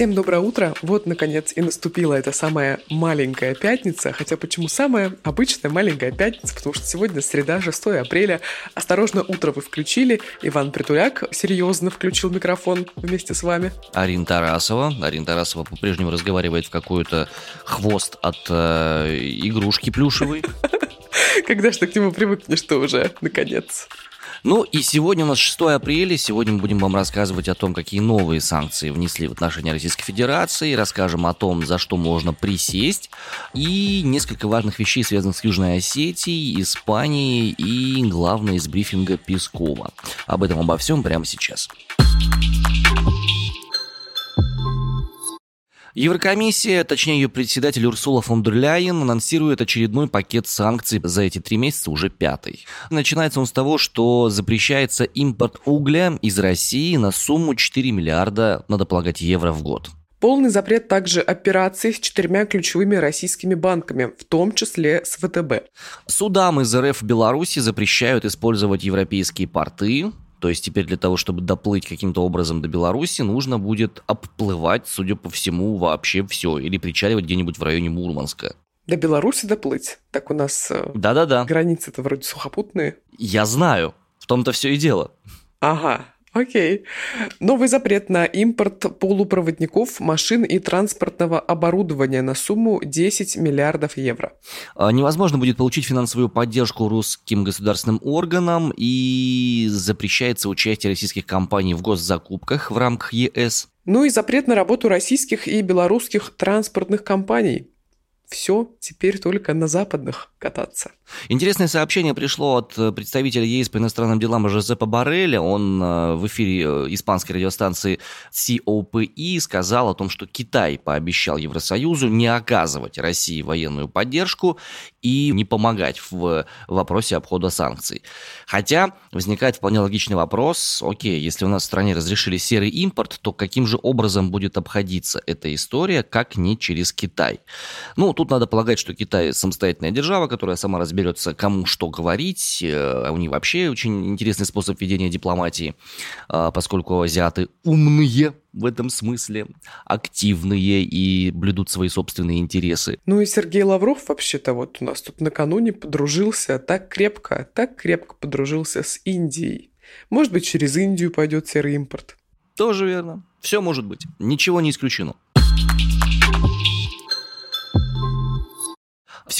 Всем доброе утро. Вот, наконец, и наступила эта самая маленькая пятница. Хотя почему самая обычная маленькая пятница? Потому что сегодня среда, 6 апреля. Осторожно, утро вы включили. Иван Притуляк серьезно включил микрофон вместе с вами. Арина Тарасова. Арина Тарасова по-прежнему разговаривает в какой-то хвост от э, игрушки плюшевой. Когда ж ты к нему привыкнешь-то уже, наконец? Ну и сегодня у нас 6 апреля. Сегодня мы будем вам рассказывать о том, какие новые санкции внесли в отношении Российской Федерации. Расскажем о том, за что можно присесть. И несколько важных вещей, связанных с Южной Осетией, Испанией и, главное, из брифинга Пескова. Об этом обо всем прямо сейчас. Еврокомиссия, точнее ее председатель Урсула фон дер Ляйен, анонсирует очередной пакет санкций за эти три месяца, уже пятый. Начинается он с того, что запрещается импорт угля из России на сумму 4 миллиарда, надо полагать, евро в год. Полный запрет также операций с четырьмя ключевыми российскими банками, в том числе с ВТБ. Судам из РФ в Беларуси запрещают использовать европейские порты, то есть теперь для того, чтобы доплыть каким-то образом до Беларуси, нужно будет обплывать, судя по всему, вообще все. Или причаливать где-нибудь в районе Мурманска. До Беларуси доплыть? Так у нас э, Да-да-да. границы-то вроде сухопутные. Я знаю. В том-то все и дело. Ага, Окей. Новый запрет на импорт полупроводников, машин и транспортного оборудования на сумму 10 миллиардов евро. А, невозможно будет получить финансовую поддержку русским государственным органам и запрещается участие российских компаний в госзакупках в рамках ЕС. Ну и запрет на работу российских и белорусских транспортных компаний все теперь только на западных кататься. Интересное сообщение пришло от э, представителя ЕС по иностранным делам Жозепа Барреля. Он э, в эфире э, испанской радиостанции COPE сказал о том, что Китай пообещал Евросоюзу не оказывать России военную поддержку и не помогать в вопросе обхода санкций. Хотя возникает вполне логичный вопрос, окей, если у нас в стране разрешили серый импорт, то каким же образом будет обходиться эта история, как не через Китай? Ну, тут надо полагать, что Китай самостоятельная держава, которая сама разберется, кому что говорить. Э, у них вообще очень интересный способ ведения дипломатии, а, поскольку азиаты умные в этом смысле, активные и блюдут свои собственные интересы. Ну и Сергей Лавров вообще-то вот у нас тут накануне подружился так крепко, так крепко подружился с Индией. Может быть, через Индию пойдет серый импорт. Тоже верно. Все может быть. Ничего не исключено.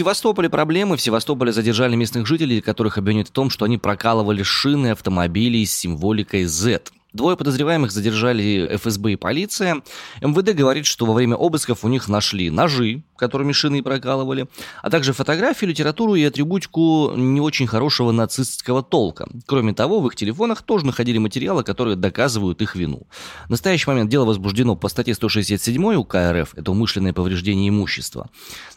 Севастополе проблемы. В Севастополе задержали местных жителей, которых обвинят в том, что они прокалывали шины автомобилей с символикой Z. Двое подозреваемых задержали ФСБ и полиция. МВД говорит, что во время обысков у них нашли ножи, которыми шины прокалывали, а также фотографии, литературу и атрибутику не очень хорошего нацистского толка. Кроме того, в их телефонах тоже находили материалы, которые доказывают их вину. В настоящий момент дело возбуждено по статье 167 УК РФ, это умышленное повреждение имущества.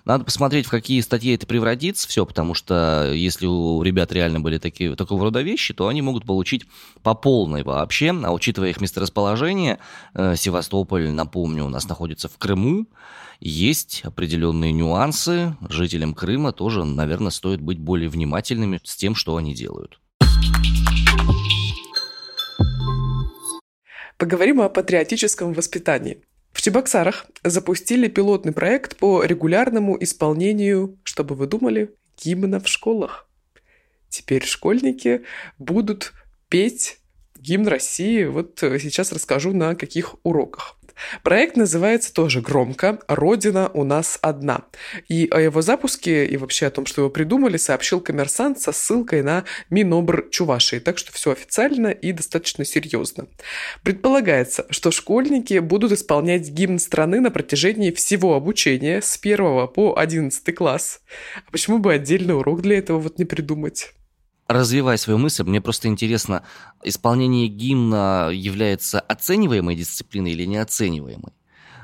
Надо посмотреть, в какие статьи это превратится все, потому что если у ребят реально были такие, такого рода вещи, то они могут получить по полной вообще, а учитывая их месторасположение, э, Севастополь, напомню, у нас находится в Крыму, есть определенные нюансы. Жителям Крыма тоже, наверное, стоит быть более внимательными с тем, что они делают. Поговорим о патриотическом воспитании. В Чебоксарах запустили пилотный проект по регулярному исполнению, чтобы вы думали, гимна в школах. Теперь школьники будут петь гимн России. Вот сейчас расскажу на каких уроках. Проект называется тоже громко «Родина у нас одна». И о его запуске и вообще о том, что его придумали, сообщил коммерсант со ссылкой на Минобр Чувашии. Так что все официально и достаточно серьезно. Предполагается, что школьники будут исполнять гимн страны на протяжении всего обучения с 1 по 11 класс. А почему бы отдельный урок для этого вот не придумать? Развивая свою мысль, мне просто интересно, исполнение гимна является оцениваемой дисциплиной или неоцениваемой?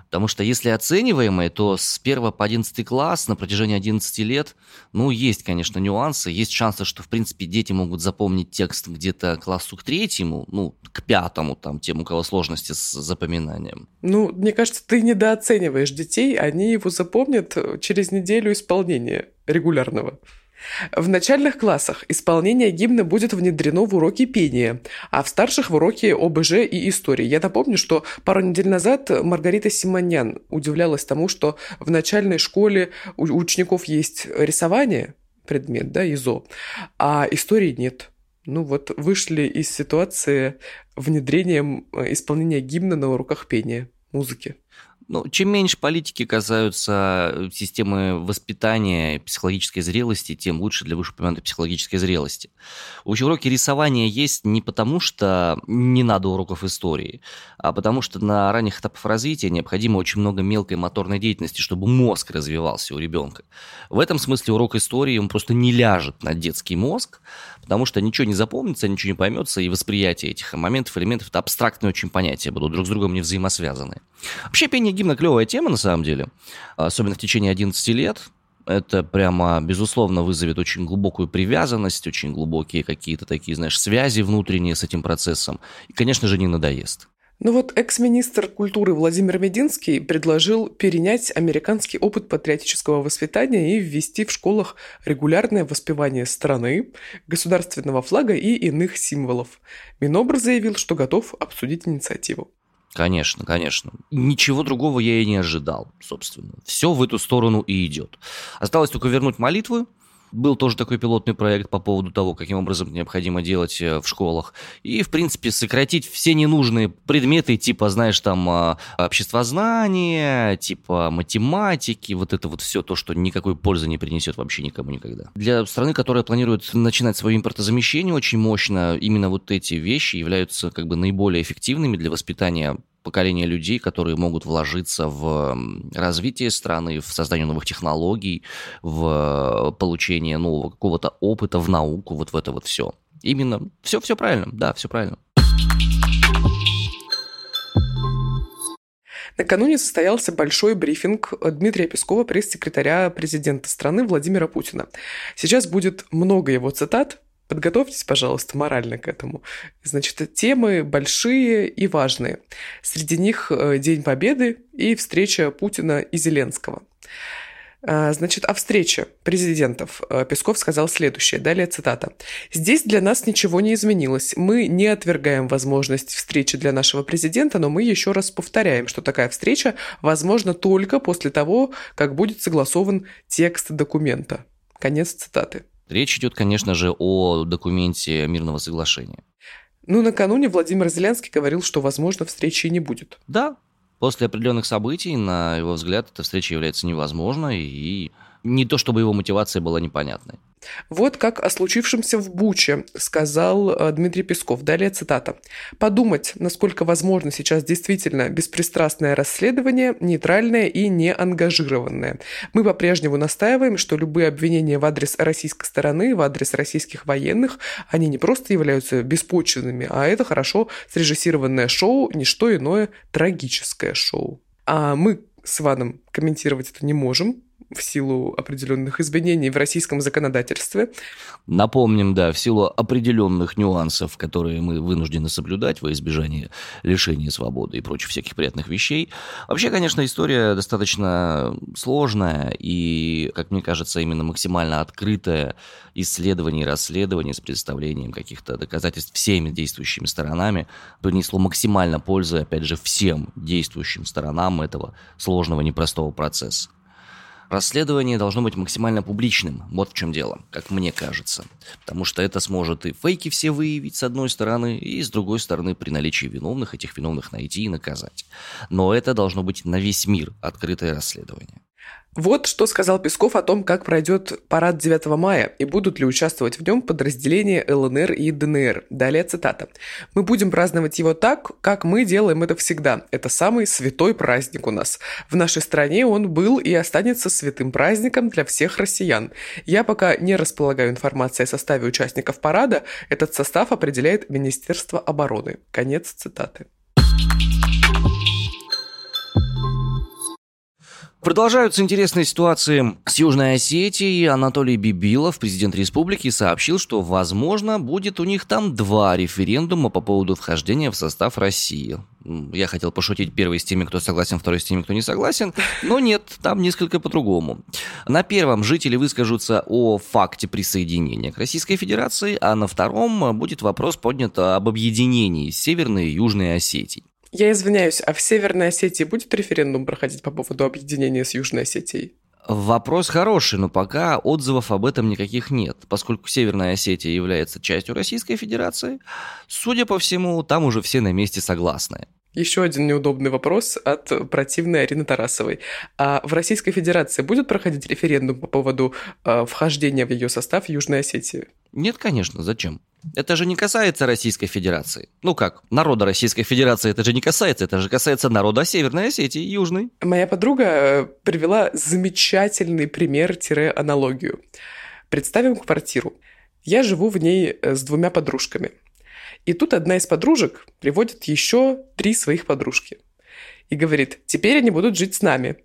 Потому что если оцениваемые, то с 1 по 11 класс на протяжении 11 лет, ну, есть, конечно, нюансы. Есть шансы, что, в принципе, дети могут запомнить текст где-то классу к третьему, ну, к пятому, там, тем, у кого сложности с запоминанием. Ну, мне кажется, ты недооцениваешь детей, они его запомнят через неделю исполнения регулярного. В начальных классах исполнение гимна будет внедрено в уроки пения, а в старших в уроки ОБЖ и истории. Я напомню, что пару недель назад Маргарита Симоньян удивлялась тому, что в начальной школе у учеников есть рисование, предмет, да, ИЗО, а истории нет. Ну вот вышли из ситуации внедрением э, исполнения гимна на уроках пения, музыки. Ну, чем меньше политики касаются э, системы воспитания психологической зрелости, тем лучше для вышеупомянутой психологической зрелости. Вообще уроки рисования есть не потому, что не надо уроков истории, а потому что на ранних этапах развития необходимо очень много мелкой моторной деятельности, чтобы мозг развивался у ребенка. В этом смысле урок истории, он просто не ляжет на детский мозг, потому что ничего не запомнится, ничего не поймется, и восприятие этих моментов, элементов – это абстрактные очень понятия, будут друг с другом не взаимосвязаны. Вообще пение гимна клевая тема на самом деле, особенно в течение 11 лет. Это прямо, безусловно, вызовет очень глубокую привязанность, очень глубокие какие-то такие, знаешь, связи внутренние с этим процессом. И, конечно же, не надоест. Ну вот экс-министр культуры Владимир Мединский предложил перенять американский опыт патриотического воспитания и ввести в школах регулярное воспевание страны, государственного флага и иных символов. Минобр заявил, что готов обсудить инициативу. Конечно, конечно. Ничего другого я и не ожидал, собственно. Все в эту сторону и идет. Осталось только вернуть молитву, был тоже такой пилотный проект по поводу того, каким образом необходимо делать э, в школах. И, в принципе, сократить все ненужные предметы, типа, знаешь, там, а, обществознания, типа математики, вот это вот все то, что никакой пользы не принесет вообще никому никогда. Для страны, которая планирует начинать свое импортозамещение очень мощно, именно вот эти вещи являются как бы наиболее эффективными для воспитания поколение людей, которые могут вложиться в развитие страны, в создание новых технологий, в получение нового какого-то опыта, в науку, вот в это вот все. Именно все, все правильно, да, все правильно. Накануне состоялся большой брифинг Дмитрия Пескова, пресс-секретаря президента страны Владимира Путина. Сейчас будет много его цитат, Подготовьтесь, пожалуйста, морально к этому. Значит, темы большие и важные. Среди них э, День Победы и встреча Путина и Зеленского. А, значит, о встрече президентов э, Песков сказал следующее. Далее цитата. «Здесь для нас ничего не изменилось. Мы не отвергаем возможность встречи для нашего президента, но мы еще раз повторяем, что такая встреча возможна только после того, как будет согласован текст документа». Конец цитаты. Речь идет, конечно же, о документе мирного соглашения. Ну, накануне Владимир Зеленский говорил, что, возможно, встречи не будет. Да, после определенных событий, на его взгляд, эта встреча является невозможной, и не то чтобы его мотивация была непонятной. Вот как о случившемся в Буче сказал э, Дмитрий Песков. Далее цитата. «Подумать, насколько возможно сейчас действительно беспристрастное расследование, нейтральное и неангажированное. Мы по-прежнему настаиваем, что любые обвинения в адрес российской стороны, в адрес российских военных, они не просто являются беспочвенными, а это хорошо срежиссированное шоу, не что иное трагическое шоу. А мы с Иваном комментировать это не можем, в силу определенных изменений в российском законодательстве. Напомним, да, в силу определенных нюансов, которые мы вынуждены соблюдать во избежание лишения свободы и прочих всяких приятных вещей. Вообще, конечно, история достаточно сложная и, как мне кажется, именно максимально исследование и расследование с представлением каких-то доказательств всеми действующими сторонами принесло максимально пользы, опять же, всем действующим сторонам этого сложного, непростого процесса. Расследование должно быть максимально публичным. Вот в чем дело, как мне кажется. Потому что это сможет и фейки все выявить с одной стороны, и с другой стороны при наличии виновных этих виновных найти и наказать. Но это должно быть на весь мир открытое расследование. Вот что сказал Песков о том, как пройдет парад 9 мая и будут ли участвовать в нем подразделения ЛНР и ДНР. Далее цитата. «Мы будем праздновать его так, как мы делаем это всегда. Это самый святой праздник у нас. В нашей стране он был и останется святым праздником для всех россиян. Я пока не располагаю информацией о составе участников парада. Этот состав определяет Министерство обороны». Конец цитаты. Продолжаются интересные ситуации с Южной Осетией. Анатолий Бибилов, президент республики, сообщил, что, возможно, будет у них там два референдума по поводу вхождения в состав России. Я хотел пошутить первый с теми, кто согласен, второй с теми, кто не согласен, но нет, там несколько по-другому. На первом жители выскажутся о факте присоединения к Российской Федерации, а на втором будет вопрос поднят об объединении Северной и Южной Осетии. Я извиняюсь, а в Северной Осетии будет референдум проходить по поводу объединения с Южной Осетией? Вопрос хороший, но пока отзывов об этом никаких нет, поскольку Северная Осетия является частью Российской Федерации. Судя по всему, там уже все на месте согласны. Еще один неудобный вопрос от противной Арины Тарасовой. А в Российской Федерации будет проходить референдум по поводу э, вхождения в ее состав Южной Осетии? Нет, конечно, зачем? Это же не касается Российской Федерации. Ну как, народа Российской Федерации это же не касается, это же касается народа Северной Осетии Южной. Моя подруга э, привела замечательный пример-аналогию. Представим квартиру. Я живу в ней э, с двумя подружками – и тут одна из подружек приводит еще три своих подружки. И говорит, теперь они будут жить с нами.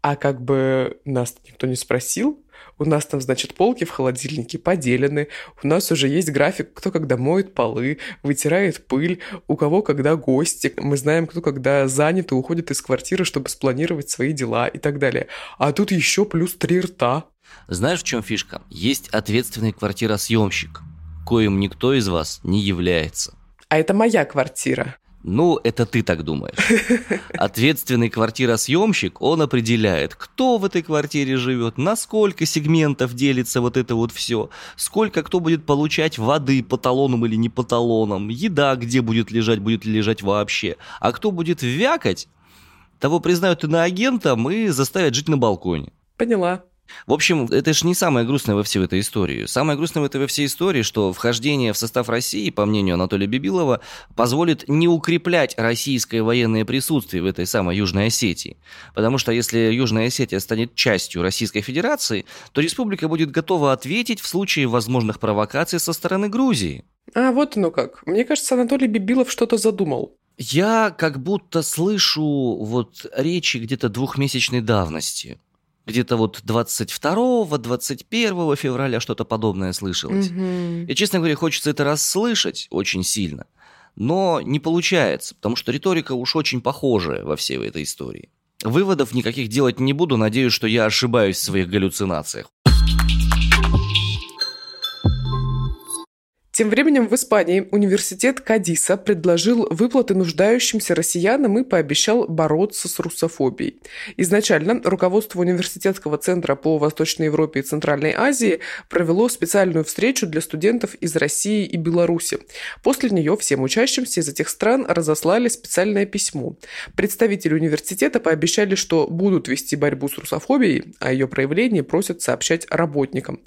А как бы нас никто не спросил, у нас там, значит, полки в холодильнике поделены, у нас уже есть график, кто когда моет полы, вытирает пыль, у кого когда гости, мы знаем, кто когда занят и уходит из квартиры, чтобы спланировать свои дела и так далее. А тут еще плюс три рта. Знаешь, в чем фишка? Есть ответственный квартиросъемщик – коим никто из вас не является. А это моя квартира. Ну, это ты так думаешь. Ответственный квартиросъемщик, он определяет, кто в этой квартире живет, на сколько сегментов делится вот это вот все, сколько кто будет получать воды по талонам или не по талонам, еда где будет лежать, будет ли лежать вообще, а кто будет вякать, того признают иноагентом и заставят жить на балконе. Поняла. В общем, это же не самое грустное во всей этой истории. Самое грустное в этой во всей истории, что вхождение в состав России, по мнению Анатолия Бибилова, позволит не укреплять российское военное присутствие в этой самой Южной Осетии. Потому что если Южная Осетия станет частью Российской Федерации, то республика будет готова ответить в случае возможных провокаций со стороны Грузии. А вот оно как. Мне кажется, Анатолий Бибилов что-то задумал. Я как будто слышу вот речи где-то двухмесячной давности где-то вот 22-21 февраля что-то подобное слышалось. Угу. И, честно говоря, хочется это расслышать очень сильно, но не получается, потому что риторика уж очень похожая во всей этой истории. Выводов никаких делать не буду, надеюсь, что я ошибаюсь в своих галлюцинациях. Тем временем в Испании университет Кадиса предложил выплаты нуждающимся россиянам и пообещал бороться с русофобией. Изначально руководство университетского центра по Восточной Европе и Центральной Азии провело специальную встречу для студентов из России и Беларуси. После нее всем учащимся из этих стран разослали специальное письмо. Представители университета пообещали, что будут вести борьбу с русофобией, а ее проявление просят сообщать работникам.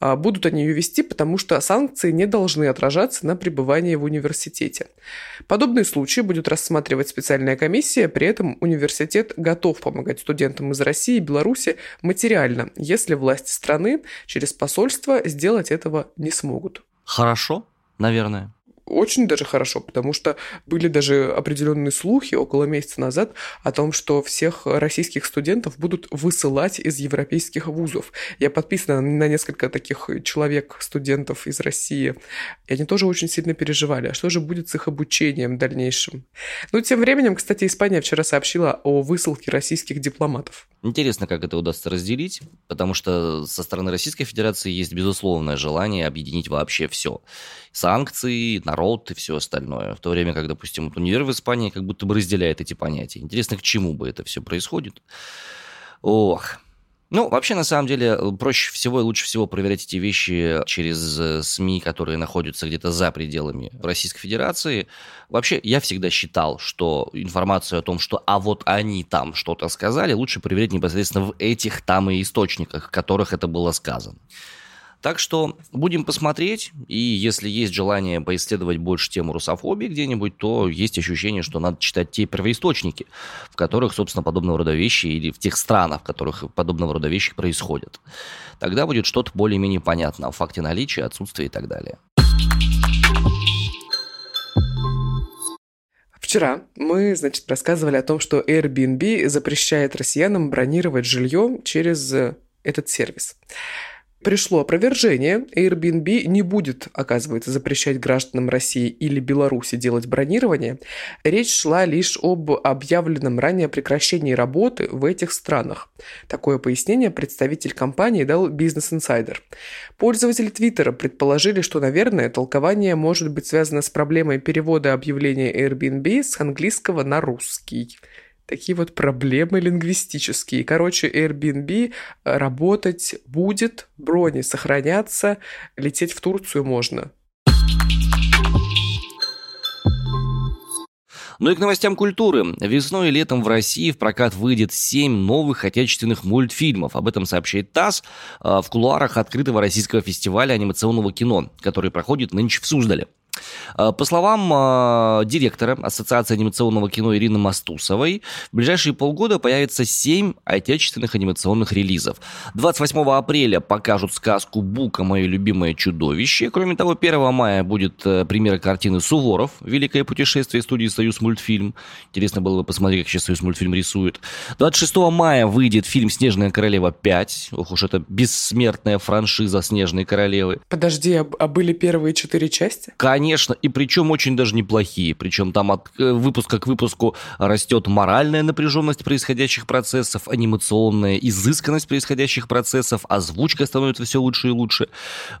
А будут они ее вести, потому что санкции не должны должны отражаться на пребывании в университете. Подобные случаи будет рассматривать специальная комиссия, при этом университет готов помогать студентам из России и Беларуси материально, если власти страны через посольство сделать этого не смогут. Хорошо, наверное очень даже хорошо, потому что были даже определенные слухи около месяца назад о том, что всех российских студентов будут высылать из европейских вузов. Я подписана на несколько таких человек, студентов из России, и они тоже очень сильно переживали, а что же будет с их обучением дальнейшим. Ну, тем временем, кстати, Испания вчера сообщила о высылке российских дипломатов. Интересно, как это удастся разделить, потому что со стороны Российской Федерации есть безусловное желание объединить вообще все. Санкции, народ и все остальное. В то время как, допустим, вот универ в Испании как будто бы разделяет эти понятия. Интересно, к чему бы это все происходит. Ох, ну, вообще, на самом деле, проще всего и лучше всего проверять эти вещи через э, СМИ, которые находятся где-то за пределами Российской Федерации. Вообще, я всегда считал, что информацию о том, что а вот они там что-то сказали, лучше проверять непосредственно в этих там и источниках, в которых это было сказано. Так что будем посмотреть, и если есть желание поисследовать больше тему русофобии где-нибудь, то есть ощущение, что надо читать те первоисточники, в которых, собственно, подобного рода вещи, или в тех странах, в которых подобного рода вещи происходят. Тогда будет что-то более-менее понятно о факте наличия, отсутствия и так далее. Вчера мы, значит, рассказывали о том, что Airbnb запрещает россиянам бронировать жилье через этот сервис. Пришло опровержение. Airbnb не будет, оказывается, запрещать гражданам России или Беларуси делать бронирование. Речь шла лишь об объявленном ранее прекращении работы в этих странах. Такое пояснение представитель компании дал Business Insider. Пользователи Твиттера предположили, что, наверное, толкование может быть связано с проблемой перевода объявления Airbnb с английского на русский такие вот проблемы лингвистические. Короче, Airbnb работать будет, брони сохранятся, лететь в Турцию можно. Ну и к новостям культуры. Весной и летом в России в прокат выйдет 7 новых отечественных мультфильмов. Об этом сообщает ТАСС э, в кулуарах открытого российского фестиваля анимационного кино, который проходит нынче в Суздале. Э, по словам э, директора Ассоциации анимационного кино Ирины Мастусовой, в ближайшие полгода появится 7 отечественных анимационных релизов. 28 апреля покажут сказку «Бука. Мое любимое чудовище». Кроме того, 1 мая будет э, премьера картины «Суворов. Великое путешествие» студии «Союз мультфильм». Интересно было бы посмотреть, как сейчас «Союз мультфильм» рисует. 26 мая выйдет фильм «Снежная королева 5». Ох уж это бессмертная франшиза «Снежной королевы». Подожди, а, а были первые четыре части? Конечно конечно, и причем очень даже неплохие. Причем там от э, выпуска к выпуску растет моральная напряженность происходящих процессов, анимационная изысканность происходящих процессов, озвучка становится все лучше и лучше.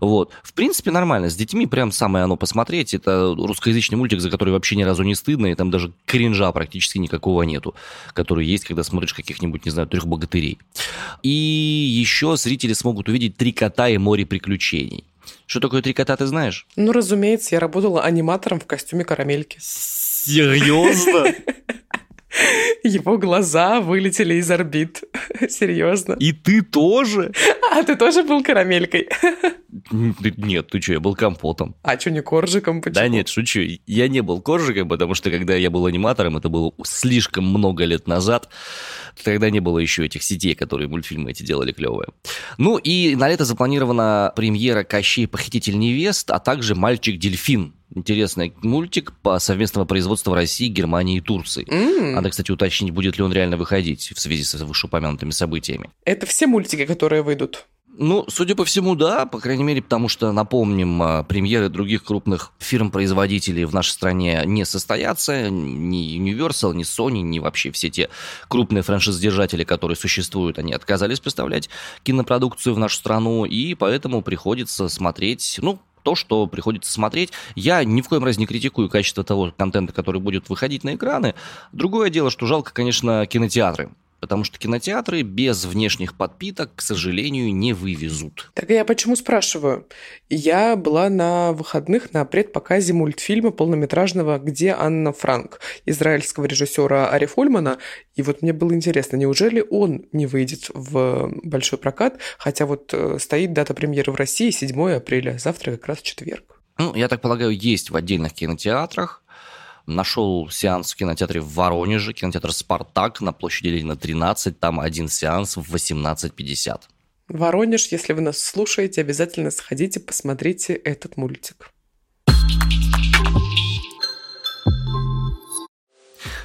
Вот. В принципе, нормально. С детьми прям самое оно посмотреть. Это русскоязычный мультик, за который вообще ни разу не стыдно, и там даже кринжа практически никакого нету, который есть, когда смотришь каких-нибудь, не знаю, трех богатырей. И еще зрители смогут увидеть «Три кота и море приключений». Что такое три кота, ты знаешь? Ну, разумеется, я работала аниматором в костюме карамельки. Серьезно? Его глаза вылетели из орбит. Серьезно. И ты тоже? А ты тоже был карамелькой? Нет, ты что, я был компотом. А что, не коржиком? Почему? Да нет, шучу. Я не был коржиком, потому что когда я был аниматором, это было слишком много лет назад, тогда не было еще этих сетей, которые мультфильмы эти делали клевые. Ну и на лето запланирована премьера «Кощей. Похититель невест», а также «Мальчик-дельфин», интересный мультик по совместного производства России, Германии и Турции. Mm. Надо, кстати, уточнить, будет ли он реально выходить в связи с вышеупомянутыми событиями. Это все мультики, которые выйдут? Ну, судя по всему, да, по крайней мере, потому что, напомним, а, премьеры других крупных фирм-производителей в нашей стране не состоятся, ни Universal, ни Sony, ни вообще все те крупные франшиз-держатели, которые существуют, они отказались поставлять кинопродукцию в нашу страну, и поэтому приходится смотреть, ну, то, что приходится смотреть. Я ни в коем разе не критикую качество того контента, который будет выходить на экраны. Другое дело, что жалко, конечно, кинотеатры. Потому что кинотеатры без внешних подпиток, к сожалению, не вывезут. Так я почему спрашиваю? Я была на выходных на предпоказе мультфильма полнометражного «Где Анна Франк» израильского режиссера Ари Фольмана. И вот мне было интересно, неужели он не выйдет в большой прокат? Хотя вот э, стоит дата премьеры в России 7 апреля, завтра как раз четверг. Ну, я так полагаю, есть в отдельных кинотеатрах. Нашел сеанс в кинотеатре в Воронеже, кинотеатр «Спартак» на площади Ленина 13. Там один сеанс в 18.50. Воронеж, если вы нас слушаете, обязательно сходите, посмотрите этот мультик.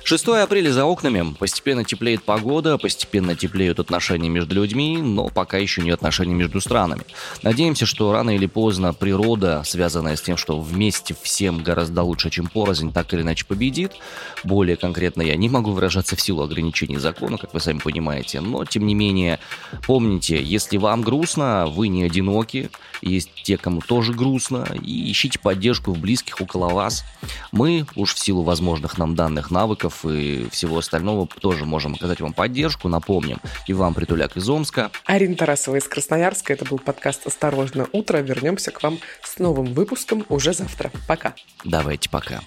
6 апреля за окнами. Постепенно теплеет погода, постепенно теплеют отношения между людьми, но пока еще не отношения между странами. Надеемся, что рано или поздно природа, связанная с тем, что вместе всем гораздо лучше, чем порознь, так или иначе победит. Более конкретно я не могу выражаться в силу ограничений закона, как вы сами понимаете, но тем не менее, помните, если вам грустно, вы не одиноки, есть те, кому тоже грустно, и ищите поддержку в близких около вас. Мы уж в силу возможных нам данных навыков продуктов и всего остального тоже можем оказать вам поддержку. Напомним, и вам Притуляк из Омска. Арина Тарасова из Красноярска. Это был подкаст «Осторожно, утро». Вернемся к вам с новым выпуском уже завтра. Пока. Давайте пока.